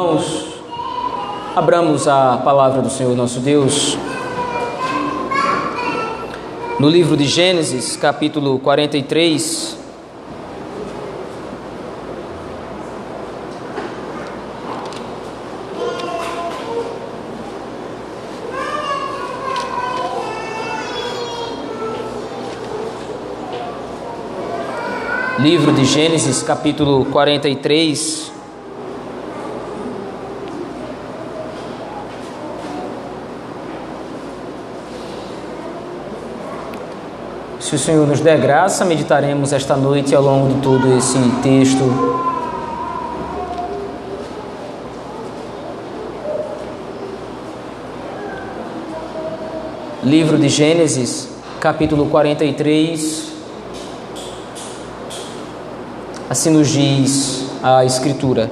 Irmãos, abramos a palavra do Senhor nosso Deus no livro de Gênesis, capítulo 43. Livro de Gênesis, capítulo 43. Se o Senhor nos der graça, meditaremos esta noite ao longo de todo esse texto. Livro de Gênesis, capítulo 43. Assim nos diz a Escritura.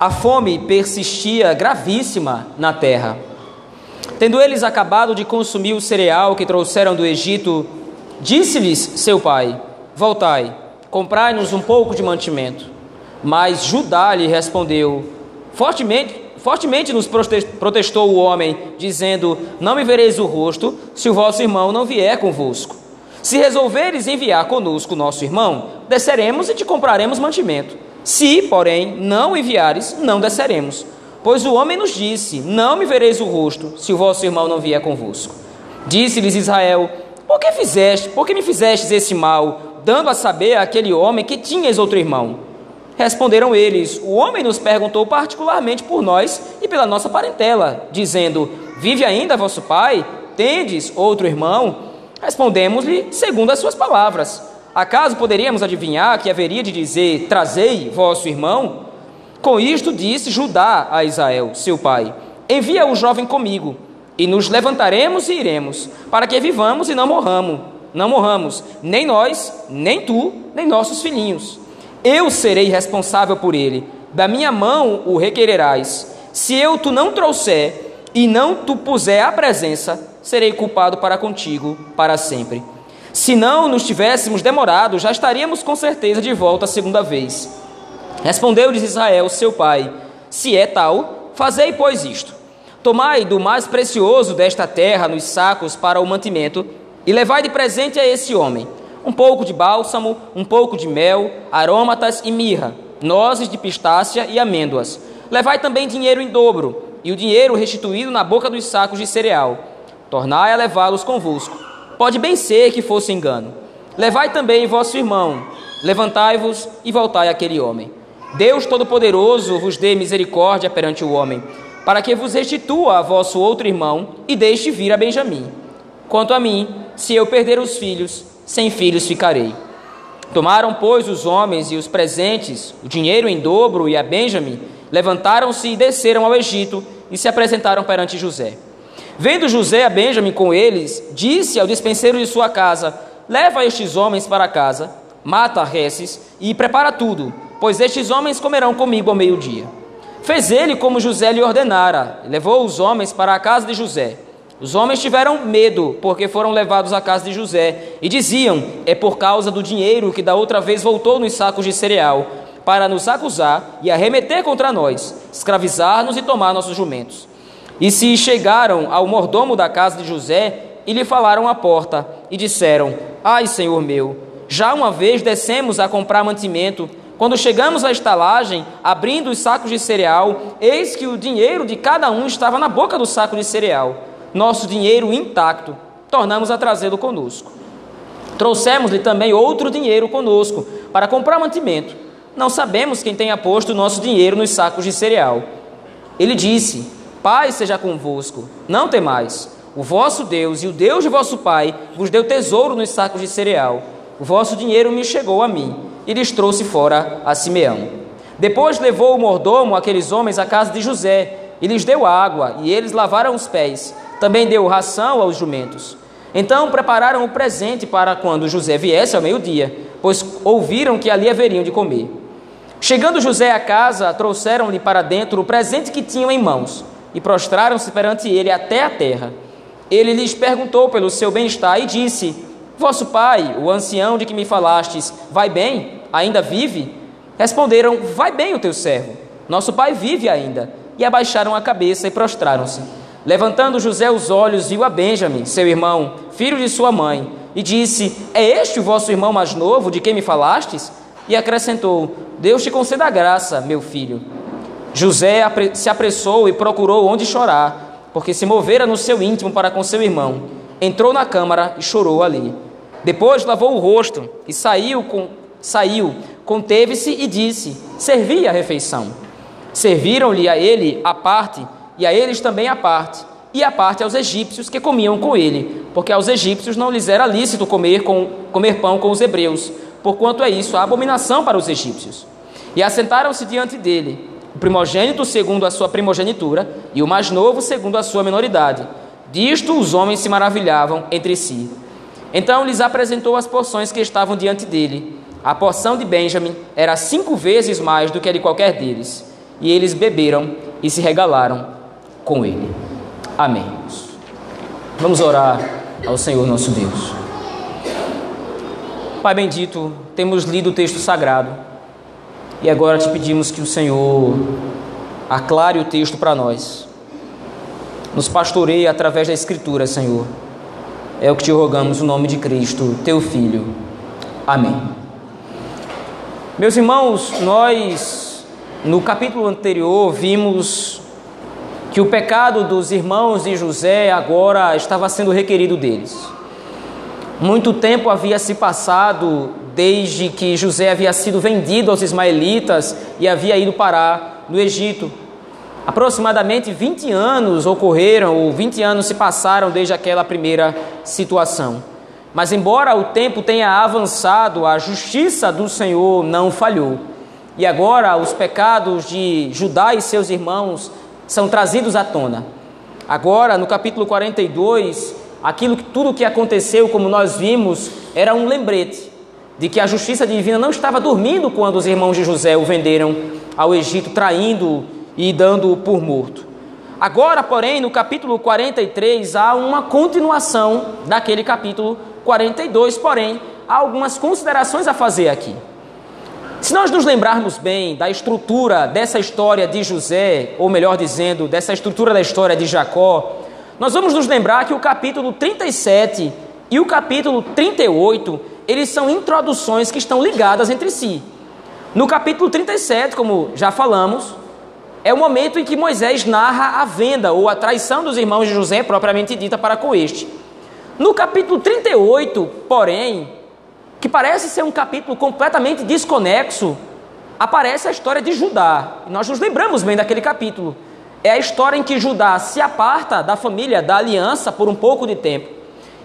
A fome persistia gravíssima na terra. Tendo eles acabado de consumir o cereal que trouxeram do Egito, disse-lhes seu pai: Voltai, comprai-nos um pouco de mantimento. Mas Judá lhe respondeu: Fortemente, fortemente nos protestou o homem, dizendo: Não me vereis o rosto, se o vosso irmão não vier convosco. Se resolveres enviar conosco nosso irmão, desceremos e te compraremos mantimento. Se, porém, não enviares, não desceremos. Pois o homem nos disse: Não me vereis o rosto, se o vosso irmão não vier convosco. Disse-lhes Israel: Por que fizeste, por que me fizestes esse mal, dando a saber àquele homem que tinhas outro irmão? Responderam eles: O homem nos perguntou particularmente por nós e pela nossa parentela, dizendo: Vive ainda vosso pai? Tendes outro irmão? Respondemos-lhe segundo as suas palavras. Acaso poderíamos adivinhar que haveria de dizer: Trazei vosso irmão? Com isto disse Judá a Israel, seu pai: Envia o jovem comigo, e nos levantaremos e iremos, para que vivamos e não morramos, não morramos, nem nós, nem tu, nem nossos filhinhos. Eu serei responsável por ele. Da minha mão o requererás. Se eu tu não trouxer e não tu puser à presença, serei culpado para contigo para sempre. Se não nos tivéssemos demorado, já estaríamos com certeza de volta a segunda vez. Respondeu-lhes Israel, seu pai: Se é tal, fazei, pois, isto: Tomai do mais precioso desta terra nos sacos para o mantimento, e levai de presente a esse homem um pouco de bálsamo, um pouco de mel, aromatas e mirra, nozes de pistácia e amêndoas. Levai também dinheiro em dobro, e o dinheiro restituído na boca dos sacos de cereal. Tornai a levá-los convosco. Pode bem ser que fosse engano. Levai também vosso irmão, levantai-vos e voltai àquele homem. Deus Todo-Poderoso vos dê misericórdia perante o homem, para que vos restitua a vosso outro irmão e deixe vir a Benjamim. Quanto a mim, se eu perder os filhos, sem filhos ficarei. Tomaram, pois, os homens e os presentes, o dinheiro em dobro e a Benjamim, levantaram-se e desceram ao Egito e se apresentaram perante José. Vendo José a Benjamim com eles, disse ao dispenseiro de sua casa: Leva estes homens para casa, mata Reces e prepara tudo pois estes homens comerão comigo ao meio-dia. Fez ele como José lhe ordenara, levou os homens para a casa de José. Os homens tiveram medo, porque foram levados à casa de José, e diziam: É por causa do dinheiro que da outra vez voltou nos sacos de cereal, para nos acusar e arremeter contra nós, escravizar-nos e tomar nossos jumentos. E se chegaram ao mordomo da casa de José e lhe falaram à porta, e disseram: Ai, senhor meu, já uma vez descemos a comprar mantimento quando chegamos à estalagem, abrindo os sacos de cereal, eis que o dinheiro de cada um estava na boca do saco de cereal. Nosso dinheiro intacto, tornamos a trazê-lo conosco. Trouxemos-lhe também outro dinheiro conosco, para comprar mantimento. Não sabemos quem tenha posto o nosso dinheiro nos sacos de cereal. Ele disse: Pai seja convosco, não temais. O vosso Deus e o Deus de vosso pai vos deu tesouro nos sacos de cereal. O vosso dinheiro me chegou a mim e lhes trouxe fora a Simeão. Depois levou o mordomo aqueles homens à casa de José e lhes deu água, e eles lavaram os pés. Também deu ração aos jumentos. Então prepararam o presente para quando José viesse ao meio-dia, pois ouviram que ali haveriam de comer. Chegando José à casa, trouxeram-lhe para dentro o presente que tinham em mãos e prostraram-se perante ele até a terra. Ele lhes perguntou pelo seu bem-estar e disse: Vosso pai, o ancião de que me falastes, vai bem? Ainda vive? Responderam: Vai bem o teu servo, nosso pai vive ainda. E abaixaram a cabeça e prostraram-se. Levantando José os olhos, viu a Benjamim, seu irmão, filho de sua mãe, e disse: É este o vosso irmão mais novo, de quem me falastes? E acrescentou: Deus te conceda graça, meu filho. José se apressou e procurou onde chorar, porque se movera no seu íntimo para com seu irmão. Entrou na câmara e chorou ali. Depois lavou o rosto e saiu, com, saiu conteve-se e disse: Servi a refeição. Serviram-lhe a ele a parte, e a eles também a parte, e a parte aos egípcios que comiam com ele, porque aos egípcios não lhes era lícito comer, com, comer pão com os hebreus, porquanto é isso a abominação para os egípcios. E assentaram-se diante dele, o primogênito segundo a sua primogenitura, e o mais novo segundo a sua menoridade. Disto os homens se maravilhavam entre si. Então lhes apresentou as porções que estavam diante dele, a porção de Benjamim era cinco vezes mais do que a de qualquer deles, e eles beberam e se regalaram com ele. Amém. Vamos orar ao Senhor nosso Deus. Pai bendito, temos lido o texto sagrado e agora te pedimos que o Senhor aclare o texto para nós. Nos pastoreie através da Escritura, Senhor. É o que te rogamos, no nome de Cristo, teu Filho. Amém. Meus irmãos, nós no capítulo anterior vimos que o pecado dos irmãos de José agora estava sendo requerido deles. Muito tempo havia se passado desde que José havia sido vendido aos ismaelitas e havia ido parar no Egito. Aproximadamente 20 anos ocorreram, ou 20 anos se passaram desde aquela primeira situação. Mas, embora o tempo tenha avançado, a justiça do Senhor não falhou. E agora os pecados de Judá e seus irmãos são trazidos à tona. Agora, no capítulo 42, aquilo que tudo o que aconteceu, como nós vimos, era um lembrete de que a justiça divina não estava dormindo quando os irmãos de José o venderam ao Egito, traindo e dando-o por morto. Agora, porém, no capítulo 43 há uma continuação daquele capítulo 42, porém, há algumas considerações a fazer aqui. Se nós nos lembrarmos bem da estrutura dessa história de José, ou melhor dizendo, dessa estrutura da história de Jacó, nós vamos nos lembrar que o capítulo 37 e o capítulo 38, eles são introduções que estão ligadas entre si. No capítulo 37, como já falamos, é o momento em que Moisés narra a venda ou a traição dos irmãos de José, propriamente dita, para com este. No capítulo 38, porém, que parece ser um capítulo completamente desconexo, aparece a história de Judá. Nós nos lembramos bem daquele capítulo. É a história em que Judá se aparta da família, da aliança, por um pouco de tempo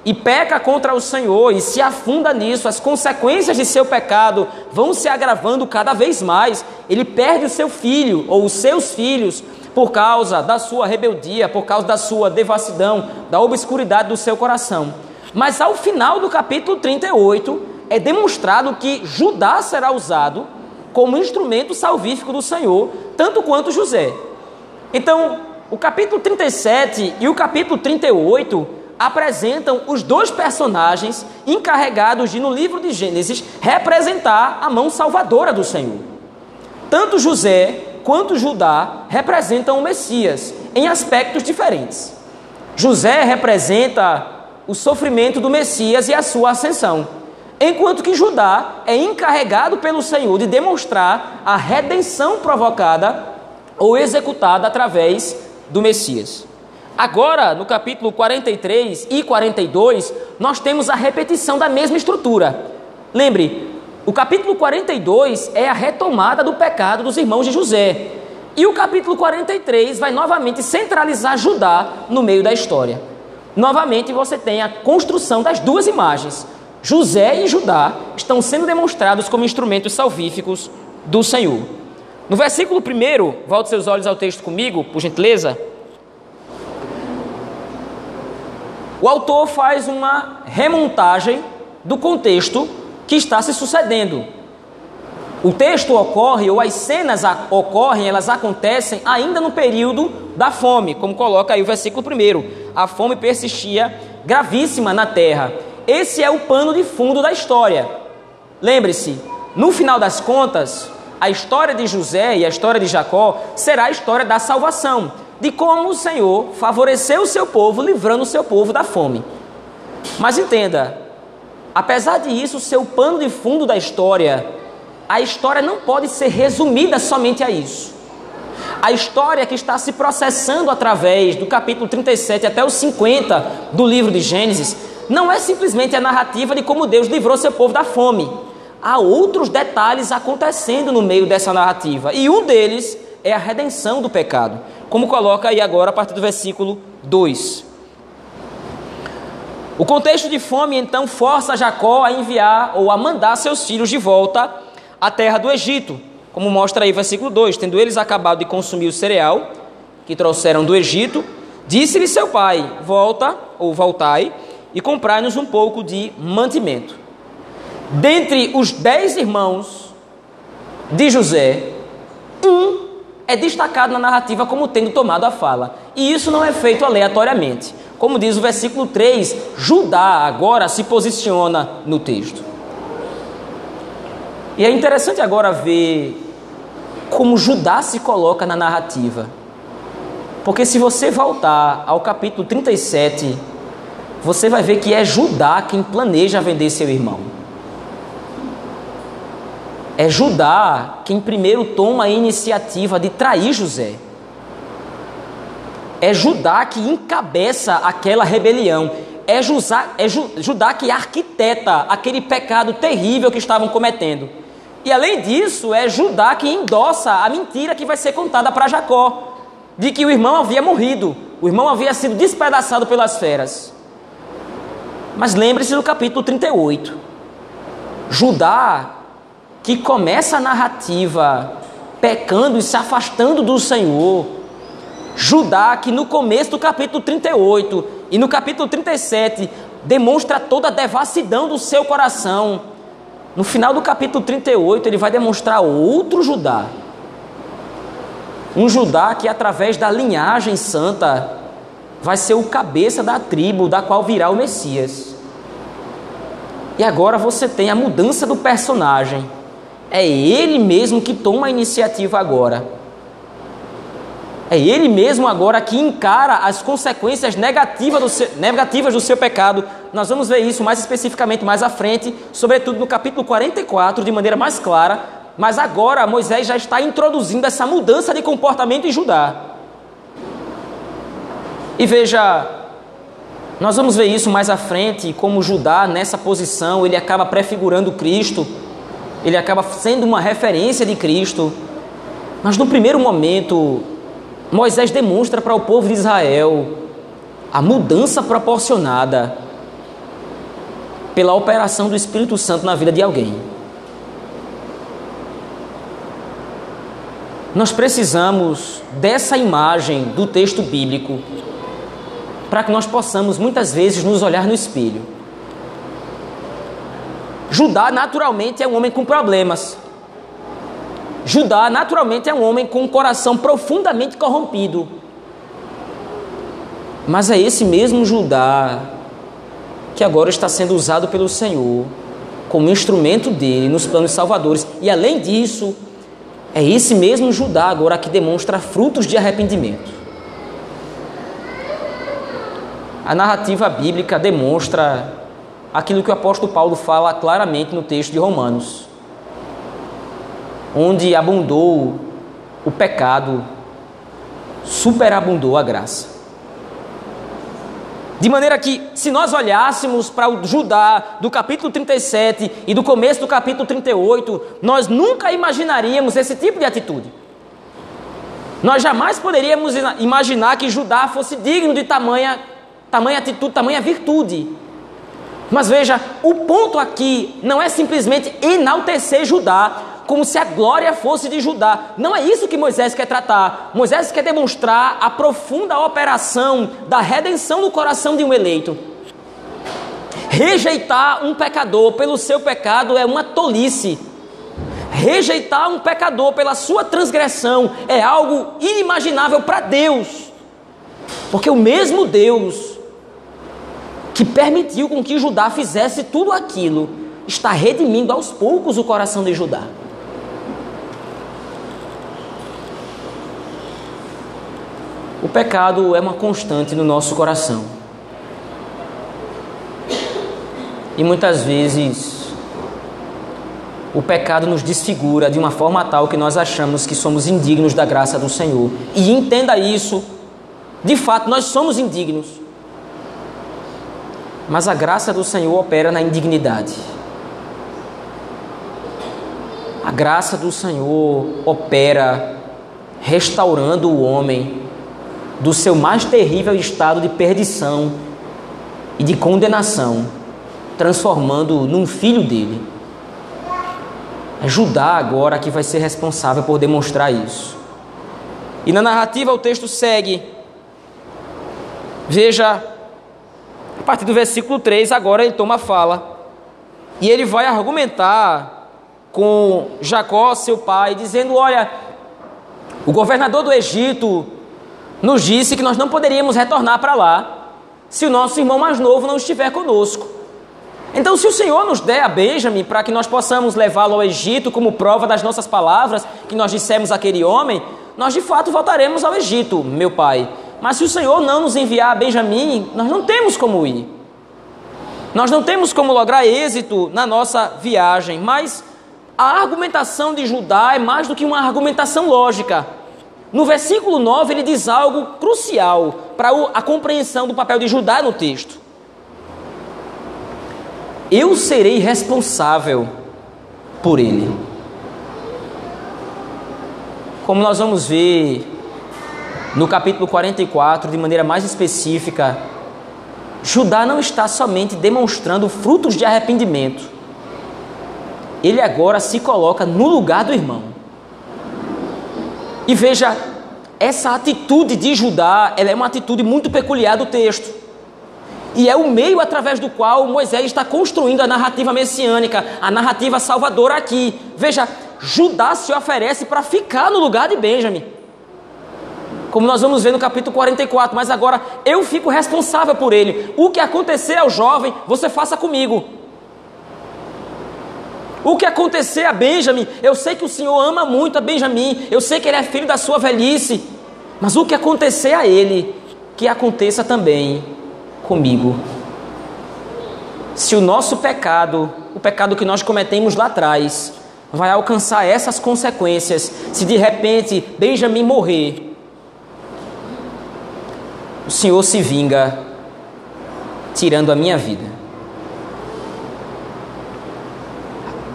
e peca contra o Senhor e se afunda nisso, as consequências de seu pecado vão se agravando cada vez mais. Ele perde o seu filho ou os seus filhos por causa da sua rebeldia, por causa da sua devassidão, da obscuridade do seu coração. Mas ao final do capítulo 38, é demonstrado que Judá será usado como instrumento salvífico do Senhor, tanto quanto José. Então, o capítulo 37 e o capítulo 38 apresentam os dois personagens encarregados de, no livro de Gênesis, representar a mão salvadora do Senhor. Tanto José quanto Judá representam o Messias em aspectos diferentes. José representa o sofrimento do Messias e a sua ascensão, enquanto que Judá é encarregado pelo Senhor de demonstrar a redenção provocada ou executada através do Messias. Agora, no capítulo 43 e 42, nós temos a repetição da mesma estrutura. Lembre, o capítulo 42 é a retomada do pecado dos irmãos de José. E o capítulo 43 vai novamente centralizar Judá no meio da história. Novamente você tem a construção das duas imagens. José e Judá estão sendo demonstrados como instrumentos salvíficos do Senhor. No versículo 1, volte seus olhos ao texto comigo, por gentileza. O autor faz uma remontagem do contexto que está se sucedendo. O texto ocorre, ou as cenas ocorrem, elas acontecem ainda no período da fome, como coloca aí o versículo 1. A fome persistia gravíssima na terra. Esse é o pano de fundo da história. Lembre-se, no final das contas, a história de José e a história de Jacó será a história da salvação, de como o Senhor favoreceu o seu povo, livrando o seu povo da fome. Mas entenda, apesar disso o pano de fundo da história, a história não pode ser resumida somente a isso. A história que está se processando através do capítulo 37 até o 50 do livro de Gênesis não é simplesmente a narrativa de como Deus livrou seu povo da fome. Há outros detalhes acontecendo no meio dessa narrativa, e um deles é a redenção do pecado, como coloca aí agora a partir do versículo 2. O contexto de fome então força Jacó a enviar ou a mandar seus filhos de volta à terra do Egito, como mostra aí versículo 2: Tendo eles acabado de consumir o cereal que trouxeram do Egito, disse-lhe seu pai: Volta ou voltai e comprai-nos um pouco de mantimento. Dentre os dez irmãos de José, é destacado na narrativa como tendo tomado a fala. E isso não é feito aleatoriamente. Como diz o versículo 3, Judá agora se posiciona no texto. E é interessante agora ver como Judá se coloca na narrativa. Porque se você voltar ao capítulo 37, você vai ver que é Judá quem planeja vender seu irmão. É Judá quem primeiro toma a iniciativa de trair José. É Judá que encabeça aquela rebelião. É, é Judá que arquiteta aquele pecado terrível que estavam cometendo. E além disso, é Judá que endossa a mentira que vai ser contada para Jacó, de que o irmão havia morrido, o irmão havia sido despedaçado pelas feras. Mas lembre-se do capítulo 38. Judá, que começa a narrativa pecando e se afastando do Senhor. Judá, que no começo do capítulo 38 e no capítulo 37 demonstra toda a devassidão do seu coração. No final do capítulo 38, ele vai demonstrar outro Judá. Um Judá que, através da linhagem santa, vai ser o cabeça da tribo da qual virá o Messias. E agora você tem a mudança do personagem. É ele mesmo que toma a iniciativa agora. É ele mesmo agora que encara as consequências negativas do seu, negativas do seu pecado. Nós vamos ver isso mais especificamente mais à frente, sobretudo no capítulo 44, de maneira mais clara. Mas agora Moisés já está introduzindo essa mudança de comportamento em Judá. E veja, nós vamos ver isso mais à frente, como Judá, nessa posição, ele acaba prefigurando Cristo, ele acaba sendo uma referência de Cristo. Mas no primeiro momento, Moisés demonstra para o povo de Israel a mudança proporcionada pela operação do Espírito Santo na vida de alguém. Nós precisamos dessa imagem do texto bíblico para que nós possamos muitas vezes nos olhar no espelho. Judá naturalmente é um homem com problemas. Judá naturalmente é um homem com um coração profundamente corrompido. Mas é esse mesmo Judá que agora está sendo usado pelo Senhor como instrumento dele nos planos salvadores. E além disso, é esse mesmo Judá agora que demonstra frutos de arrependimento. A narrativa bíblica demonstra aquilo que o apóstolo Paulo fala claramente no texto de Romanos, onde abundou o pecado, superabundou a graça. De maneira que, se nós olhássemos para o Judá do capítulo 37 e do começo do capítulo 38, nós nunca imaginaríamos esse tipo de atitude. Nós jamais poderíamos imaginar que Judá fosse digno de tamanha tamanha atitude, tamanha virtude. Mas veja, o ponto aqui não é simplesmente enaltecer Judá, como se a glória fosse de Judá. Não é isso que Moisés quer tratar. Moisés quer demonstrar a profunda operação da redenção no coração de um eleito. Rejeitar um pecador pelo seu pecado é uma tolice. Rejeitar um pecador pela sua transgressão é algo inimaginável para Deus. Porque o mesmo Deus que permitiu com que Judá fizesse tudo aquilo, está redimindo aos poucos o coração de Judá. O pecado é uma constante no nosso coração. E muitas vezes o pecado nos desfigura de uma forma tal que nós achamos que somos indignos da graça do Senhor. E entenda isso. De fato, nós somos indignos. Mas a graça do Senhor opera na indignidade. A graça do Senhor opera restaurando o homem do seu mais terrível estado de perdição e de condenação, transformando num filho dele. É Judá agora que vai ser responsável por demonstrar isso. E na narrativa o texto segue. Veja, partir do versículo 3, agora ele toma fala. E ele vai argumentar com Jacó, seu pai, dizendo: Olha, o governador do Egito nos disse que nós não poderíamos retornar para lá se o nosso irmão mais novo não estiver conosco. Então, se o Senhor nos der a Benjamin para que nós possamos levá-lo ao Egito como prova das nossas palavras que nós dissemos àquele homem, nós de fato voltaremos ao Egito, meu pai. Mas se o Senhor não nos enviar a Benjamim, nós não temos como ir. Nós não temos como lograr êxito na nossa viagem, mas a argumentação de Judá é mais do que uma argumentação lógica. No versículo 9, ele diz algo crucial para a compreensão do papel de Judá no texto. Eu serei responsável por ele. Como nós vamos ver no capítulo 44, de maneira mais específica, Judá não está somente demonstrando frutos de arrependimento ele agora se coloca no lugar do irmão. E veja, essa atitude de Judá, ela é uma atitude muito peculiar do texto. E é o meio através do qual Moisés está construindo a narrativa messiânica, a narrativa salvadora aqui. Veja, Judá se oferece para ficar no lugar de Benjamim. Como nós vamos ver no capítulo 44, mas agora eu fico responsável por ele. O que acontecer ao jovem, você faça comigo. O que acontecer a Benjamin, eu sei que o Senhor ama muito a Benjamin, eu sei que ele é filho da sua velhice, mas o que acontecer a ele, que aconteça também comigo. Se o nosso pecado, o pecado que nós cometemos lá atrás, vai alcançar essas consequências, se de repente Benjamin morrer, o Senhor se vinga tirando a minha vida.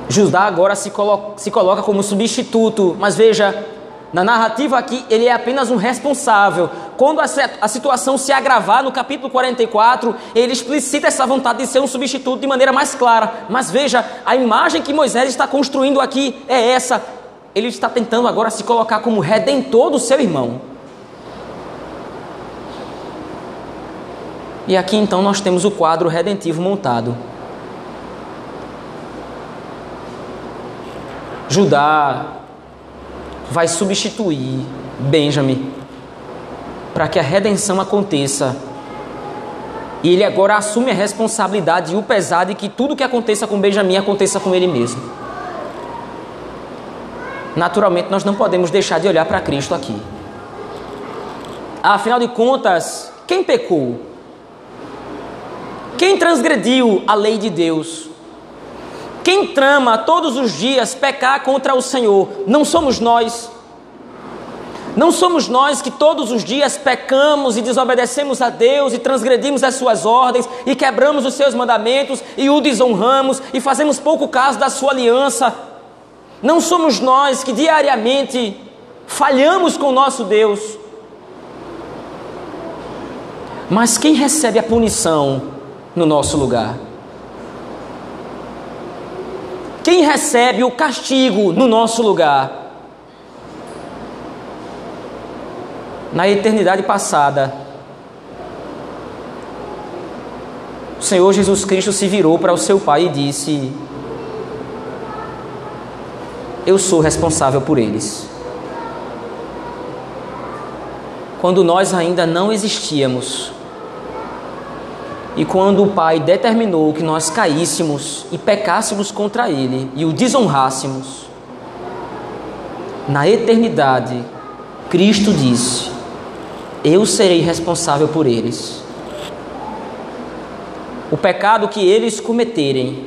Judá agora se coloca, se coloca como substituto, mas veja, na narrativa aqui, ele é apenas um responsável. Quando a, a, situação se agravar no capítulo 44, ele explicita essa vontade de ser um substituto de maneira mais clara. Mas veja, a imagem que Moisés está construindo aqui é essa. Ele está tentando agora se colocar como redentor do seu irmão. E aqui então nós temos o quadro redentivo montado. Judá vai substituir Benjamim para que a redenção aconteça. E ele agora assume a responsabilidade e o pesar de que tudo que aconteça com Benjamim aconteça com ele mesmo. Naturalmente, nós não podemos deixar de olhar para Cristo aqui. Afinal de contas, quem pecou? Quem transgrediu a lei de Deus? Quem trama todos os dias pecar contra o Senhor não somos nós. Não somos nós que todos os dias pecamos e desobedecemos a Deus e transgredimos as suas ordens e quebramos os seus mandamentos e o desonramos e fazemos pouco caso da sua aliança. Não somos nós que diariamente falhamos com o nosso Deus. Mas quem recebe a punição no nosso lugar? Quem recebe o castigo no nosso lugar? Na eternidade passada, o Senhor Jesus Cristo se virou para o seu Pai e disse: Eu sou responsável por eles. Quando nós ainda não existíamos, e quando o Pai determinou que nós caíssemos e pecássemos contra Ele e o desonrássemos, na eternidade, Cristo disse: eu serei responsável por eles. O pecado que eles cometerem,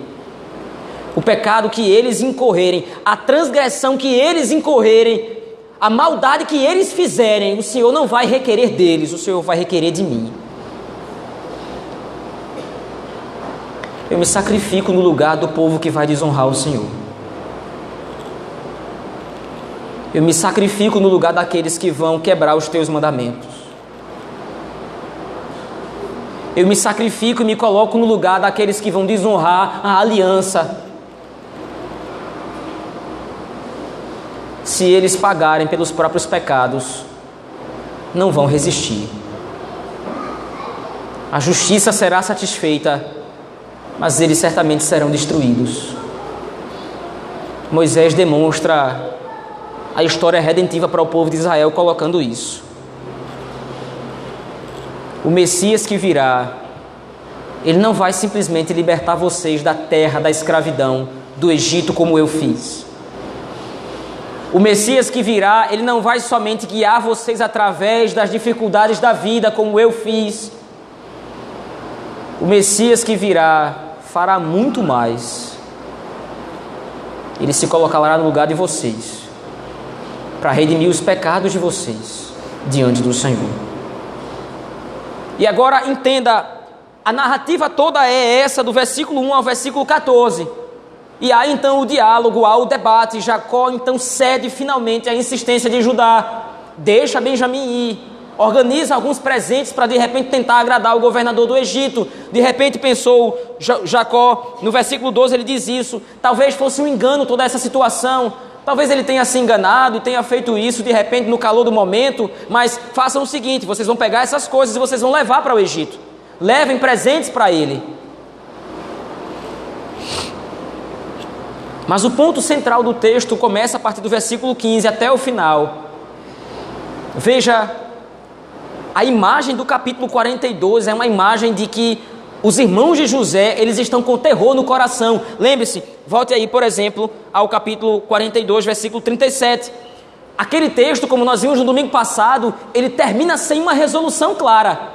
o pecado que eles incorrerem, a transgressão que eles incorrerem, a maldade que eles fizerem, o Senhor não vai requerer deles, o Senhor vai requerer de mim. Eu me sacrifico no lugar do povo que vai desonrar o Senhor. Eu me sacrifico no lugar daqueles que vão quebrar os teus mandamentos. Eu me sacrifico e me coloco no lugar daqueles que vão desonrar a aliança. Se eles pagarem pelos próprios pecados, não vão resistir. A justiça será satisfeita, mas eles certamente serão destruídos. Moisés demonstra a história redentiva para o povo de Israel colocando isso. O Messias que virá, ele não vai simplesmente libertar vocês da terra da escravidão, do Egito, como eu fiz. O Messias que virá, ele não vai somente guiar vocês através das dificuldades da vida, como eu fiz. O Messias que virá fará muito mais. Ele se colocará no lugar de vocês para redimir os pecados de vocês diante do Senhor. E agora entenda, a narrativa toda é essa, do versículo 1 ao versículo 14. E há então o diálogo, há o debate. Jacó então cede finalmente à insistência de Judá, deixa Benjamim ir, organiza alguns presentes para de repente tentar agradar o governador do Egito. De repente pensou Jacó, no versículo 12 ele diz isso: talvez fosse um engano toda essa situação, Talvez ele tenha se enganado e tenha feito isso de repente no calor do momento, mas façam o seguinte: vocês vão pegar essas coisas e vocês vão levar para o Egito. Levem presentes para ele. Mas o ponto central do texto começa a partir do versículo 15 até o final. Veja, a imagem do capítulo 42 é uma imagem de que os irmãos de José, eles estão com terror no coração. Lembre-se, volte aí, por exemplo, ao capítulo 42, versículo 37. Aquele texto, como nós vimos no domingo passado, ele termina sem uma resolução clara.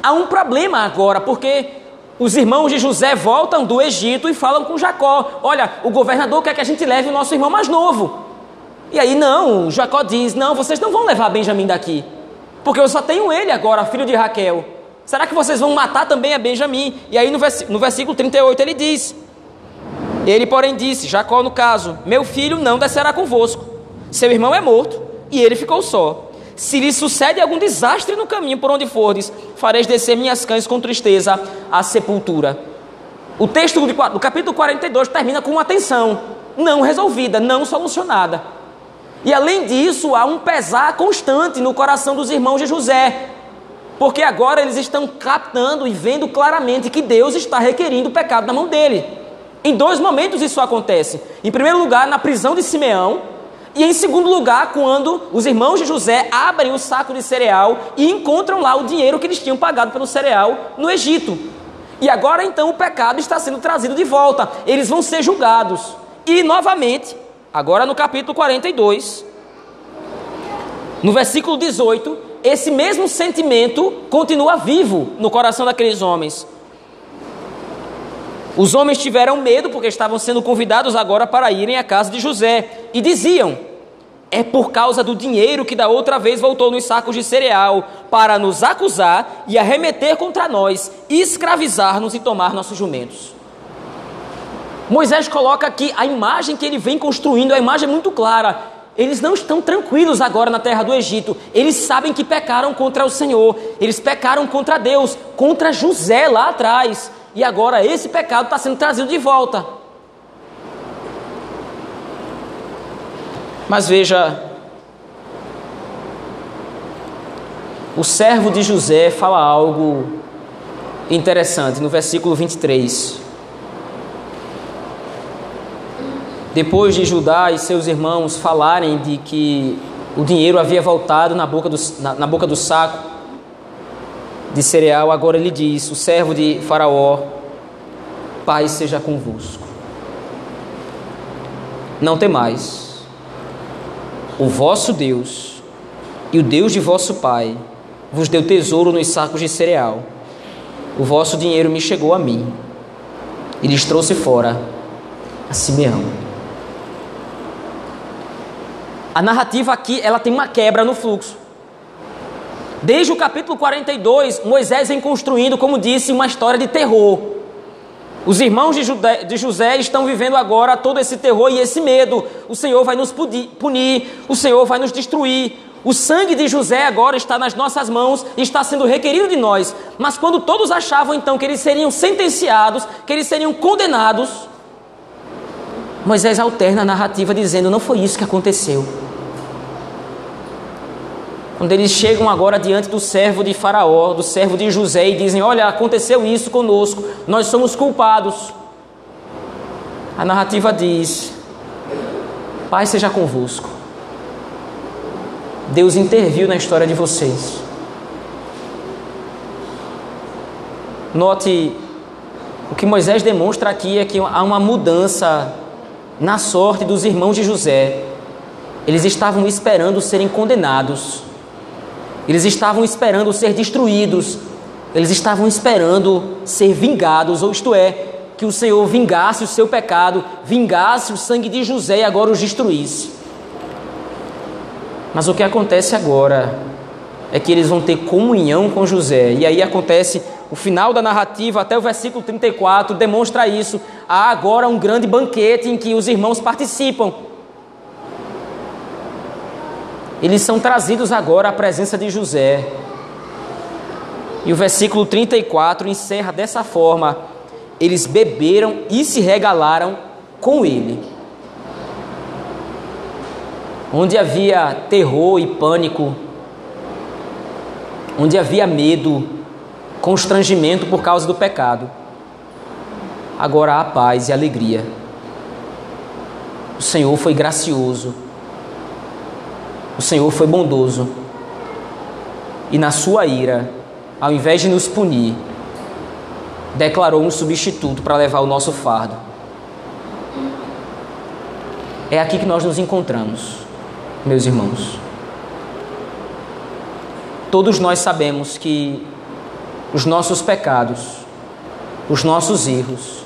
Há um problema agora, porque os irmãos de José voltam do Egito e falam com Jacó: Olha, o governador quer que a gente leve o nosso irmão mais novo. E aí, não, Jacó diz: Não, vocês não vão levar Benjamim daqui, porque eu só tenho ele agora, filho de Raquel. Será que vocês vão matar também a Benjamim? E aí no, vers no versículo 38 ele diz: Ele, porém, disse, Jacó no caso: Meu filho não descerá convosco. Seu irmão é morto e ele ficou só. Se lhe sucede algum desastre no caminho por onde fordes, fareis descer minhas cães com tristeza à sepultura. O texto do capítulo 42 termina com uma tensão não resolvida, não solucionada. E além disso, há um pesar constante no coração dos irmãos de José, porque agora eles estão captando e vendo claramente que Deus está requerindo o pecado na mão dele. Em dois momentos isso acontece. Em primeiro lugar, na prisão de Simeão, e em segundo lugar, quando os irmãos de José abrem o saco de cereal e encontram lá o dinheiro que eles tinham pagado pelo cereal no Egito. E agora então o pecado está sendo trazido de volta. Eles vão ser julgados. E novamente, agora no capítulo 42, no versículo 18, esse mesmo sentimento continua vivo no coração daqueles homens. Os homens tiveram medo porque estavam sendo convidados agora para irem à casa de José e diziam: É por causa do dinheiro que da outra vez voltou nos sacos de cereal para nos acusar e arremeter contra nós, escravizar-nos e tomar nossos jumentos. Moisés coloca aqui a imagem que ele vem construindo, a imagem é muito clara eles não estão tranquilos agora na terra do Egito. Eles sabem que pecaram contra o Senhor. Eles pecaram contra Deus, contra José lá atrás. E agora esse pecado está sendo trazido de volta. Mas veja, o servo de José fala algo interessante no versículo 23. Depois de Judá e seus irmãos falarem de que o dinheiro havia voltado na boca do, na, na boca do saco de cereal, agora ele diz: O servo de Faraó, paz seja convosco. Não temais, o vosso Deus e o Deus de vosso pai vos deu tesouro nos sacos de cereal. O vosso dinheiro me chegou a mim e lhes trouxe fora a Simeão. A narrativa aqui, ela tem uma quebra no fluxo. Desde o capítulo 42, Moisés vem construindo, como disse, uma história de terror. Os irmãos de, de José estão vivendo agora todo esse terror e esse medo. O Senhor vai nos punir, o Senhor vai nos destruir. O sangue de José agora está nas nossas mãos e está sendo requerido de nós. Mas quando todos achavam então que eles seriam sentenciados, que eles seriam condenados, Moisés alterna a narrativa dizendo: não foi isso que aconteceu. Quando eles chegam agora diante do servo de Faraó, do servo de José, e dizem: Olha, aconteceu isso conosco, nós somos culpados. A narrativa diz: Pai seja convosco. Deus interviu na história de vocês. Note, o que Moisés demonstra aqui é que há uma mudança na sorte dos irmãos de José. Eles estavam esperando serem condenados eles estavam esperando ser destruídos, eles estavam esperando ser vingados, ou isto é, que o Senhor vingasse o seu pecado, vingasse o sangue de José e agora os destruísse. Mas o que acontece agora é que eles vão ter comunhão com José, e aí acontece o final da narrativa, até o versículo 34, demonstra isso. Há agora um grande banquete em que os irmãos participam. eles são trazidos agora à presença de José. E o versículo 34 encerra dessa forma: eles beberam e se regalaram com ele. Onde havia terror e pânico, onde havia medo, constrangimento por causa do pecado, agora há paz e alegria. O Senhor foi gracioso o Senhor foi bondoso e, na sua ira, ao invés de nos punir, declarou um substituto para levar o nosso fardo. É aqui que nós nos encontramos, meus irmãos. Todos nós sabemos que os nossos pecados, os nossos erros,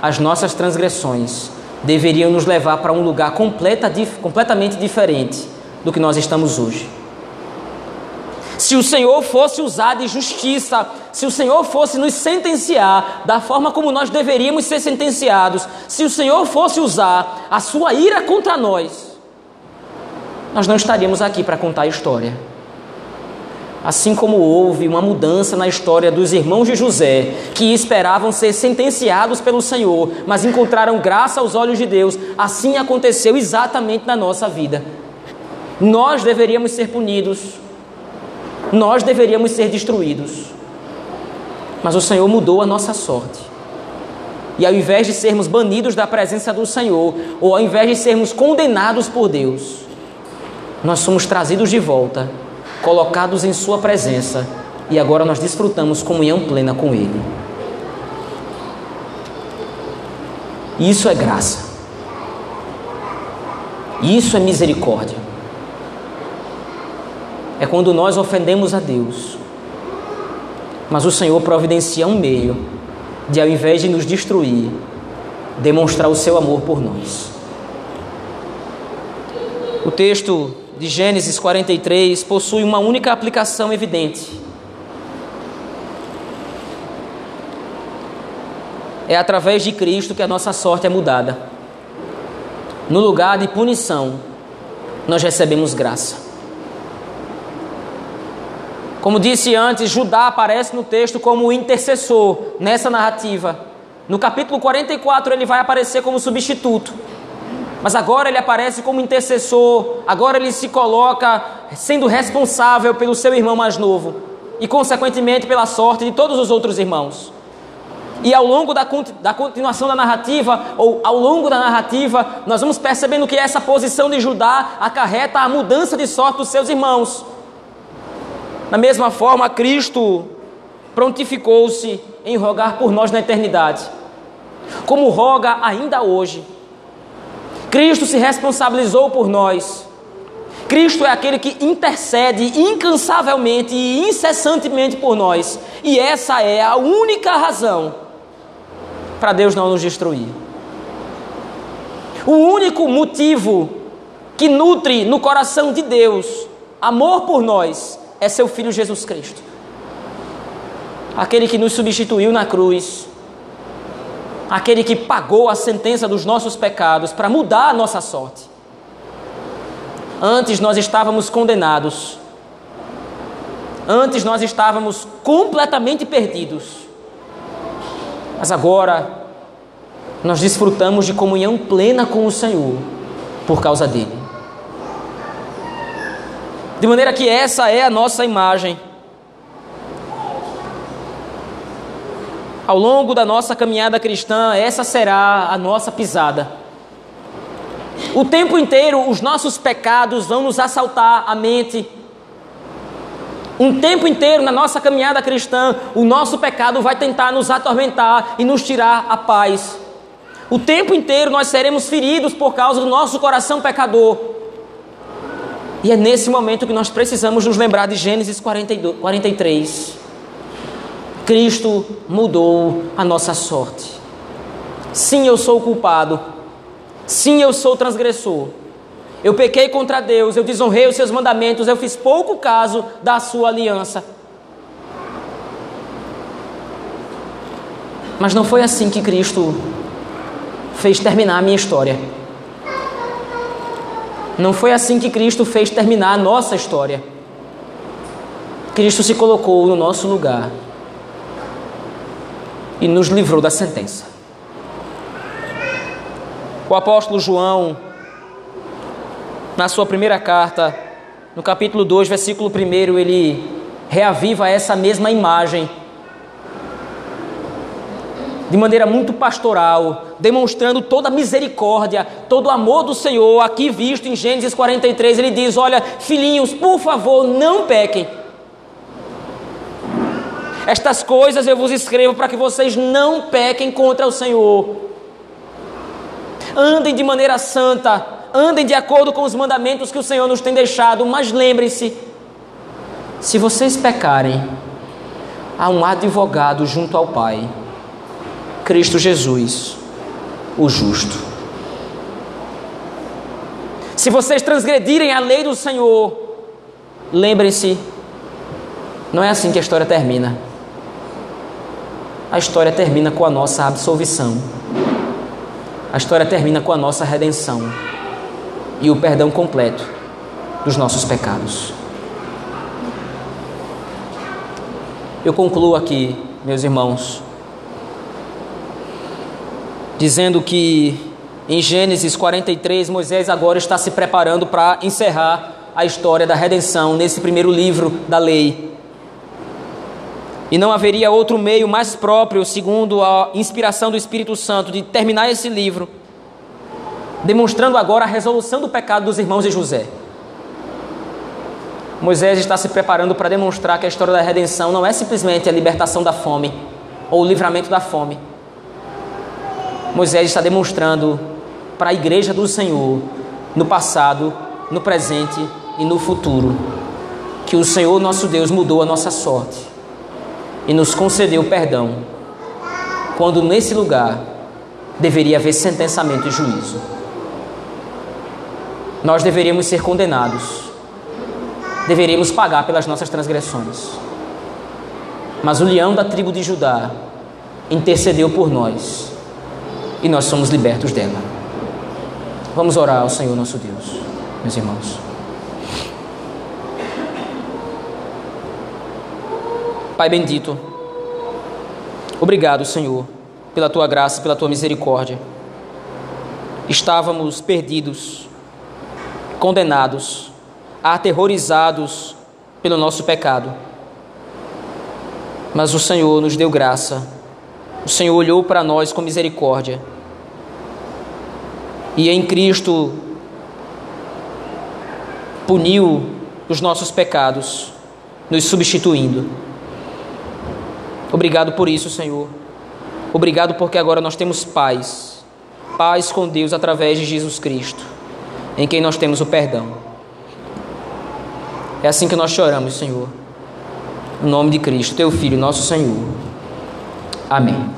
as nossas transgressões deveriam nos levar para um lugar completa, completamente diferente do que nós estamos hoje. Se o Senhor fosse usar de justiça, se o Senhor fosse nos sentenciar da forma como nós deveríamos ser sentenciados, se o Senhor fosse usar a sua ira contra nós, nós não estaríamos aqui para contar a história. Assim como houve uma mudança na história dos irmãos de José, que esperavam ser sentenciados pelo Senhor, mas encontraram graça aos olhos de Deus, assim aconteceu exatamente na nossa vida. Nós deveríamos ser punidos, nós deveríamos ser destruídos, mas o Senhor mudou a nossa sorte. E ao invés de sermos banidos da presença do Senhor, ou ao invés de sermos condenados por Deus, nós somos trazidos de volta, colocados em Sua presença, e agora nós desfrutamos comunhão plena com Ele. Isso é graça. Isso é misericórdia é quando nós ofendemos a Deus. Mas o Senhor providencia um meio de, ao invés de nos destruir, demonstrar o seu amor por nós. O texto de Gênesis 43 possui uma única aplicação evidente. É através de Cristo que a nossa sorte é mudada. No lugar de punição, nós recebemos graça. Como disse antes, Judá aparece no texto como intercessor nessa narrativa. No capítulo 44 ele vai aparecer como substituto. Mas agora ele aparece como intercessor, agora ele se coloca sendo responsável pelo seu irmão mais novo e, consequentemente, pela sorte de todos os outros irmãos. E ao longo da, da continuação da narrativa, ou ao longo da narrativa, nós vamos percebendo que essa posição de Judá acarreta a mudança de sorte dos seus irmãos. Da mesma forma, Cristo prontificou-se em rogar por nós na eternidade, como roga ainda hoje. Cristo se responsabilizou por nós. Cristo é aquele que intercede incansavelmente e incessantemente por nós. E essa é a única razão para Deus não nos destruir. O único motivo que nutre no coração de Deus amor por nós é seu Filho Jesus Cristo. Aquele que nos substituiu na cruz, aquele que pagou a sentença dos nossos pecados para mudar a nossa sorte. Antes nós estávamos condenados. Antes nós estávamos completamente perdidos. Mas agora nós desfrutamos de comunhão plena com o Senhor por causa dele. De maneira que essa é a nossa imagem. Ao longo da nossa caminhada cristã, essa será a nossa pisada. O tempo inteiro os nossos pecados vão nos assaltar a mente. Um tempo inteiro na nossa caminhada cristã, o nosso pecado vai tentar nos atormentar e nos tirar a paz. O tempo inteiro nós seremos feridos por causa do nosso coração pecador. E é nesse momento que nós precisamos nos lembrar de Gênesis 42, 43. Cristo mudou a nossa sorte. Sim, eu sou culpado Sim, eu sou transgressor. Eu pequei contra Deus, eu desonrei os seus mandamentos, eu fiz pouco caso da sua aliança. Mas não foi assim que Cristo fez terminar a minha história. Não foi assim que Cristo fez terminar a nossa história. Cristo se colocou no nosso lugar e nos livrou da sentença. O apóstolo João, na sua primeira carta, no capítulo 2, versículo 1, ele reaviva essa mesma imagem de maneira muito pastoral, demonstrando toda a misericórdia, todo o amor do Senhor, aqui visto em Gênesis 43, ele diz: Olha, filhinhos, por favor, não pequem. Estas coisas eu vos escrevo para que vocês não pequem contra o Senhor andem de maneira santa, andem de acordo com os mandamentos que o Senhor nos tem deixado, mas lembrem-se: se vocês pecarem, há um advogado junto ao Pai, Cristo Jesus, o justo. Se vocês transgredirem a lei do Senhor, lembrem-se, não é assim que a história termina. A história termina com a nossa absolvição a história termina com a nossa redenção e o perdão completo dos nossos pecados. Eu concluo aqui, meus irmãos, dizendo que em Gênesis 43, Moisés agora está se preparando para encerrar a história da redenção nesse primeiro livro da lei. E não haveria outro meio mais próprio, segundo a inspiração do Espírito Santo, de terminar esse livro, demonstrando agora a resolução do pecado dos irmãos de José. Moisés está se preparando para demonstrar que a história da redenção não é simplesmente a libertação da fome ou o livramento da fome. Moisés está demonstrando para a igreja do Senhor, no passado, no presente e no futuro, que o Senhor nosso Deus mudou a nossa sorte e nos concedeu perdão, quando nesse lugar deveria haver sentençamento e juízo. Nós deveríamos ser condenados, deveríamos pagar pelas nossas transgressões. Mas o leão da tribo de Judá intercedeu por nós e nós somos libertos dela. Vamos orar ao Senhor nosso Deus, meus irmãos. Pai bendito, obrigado, Senhor, pela tua graça, pela tua misericórdia. Estávamos perdidos, condenados, aterrorizados pelo nosso pecado. Mas o Senhor nos deu graça, o Senhor olhou para nós com misericórdia. E em Cristo puniu os nossos pecados, nos substituindo. Obrigado por isso, Senhor. Obrigado porque agora nós temos paz. Paz com Deus através de Jesus Cristo, em quem nós temos o perdão. É assim que nós choramos, Senhor. Em nome de Cristo, teu Filho, nosso Senhor. Amém.